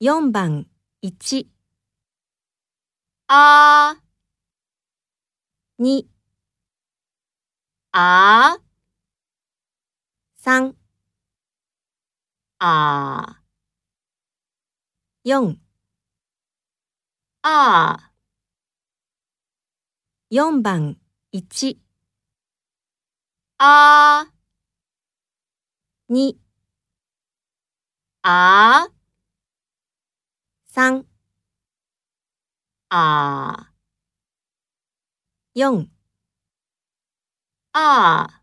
4番1、あ。2、あ。3、あ。4、あ。4番1、あ。2、あ3、あ4あ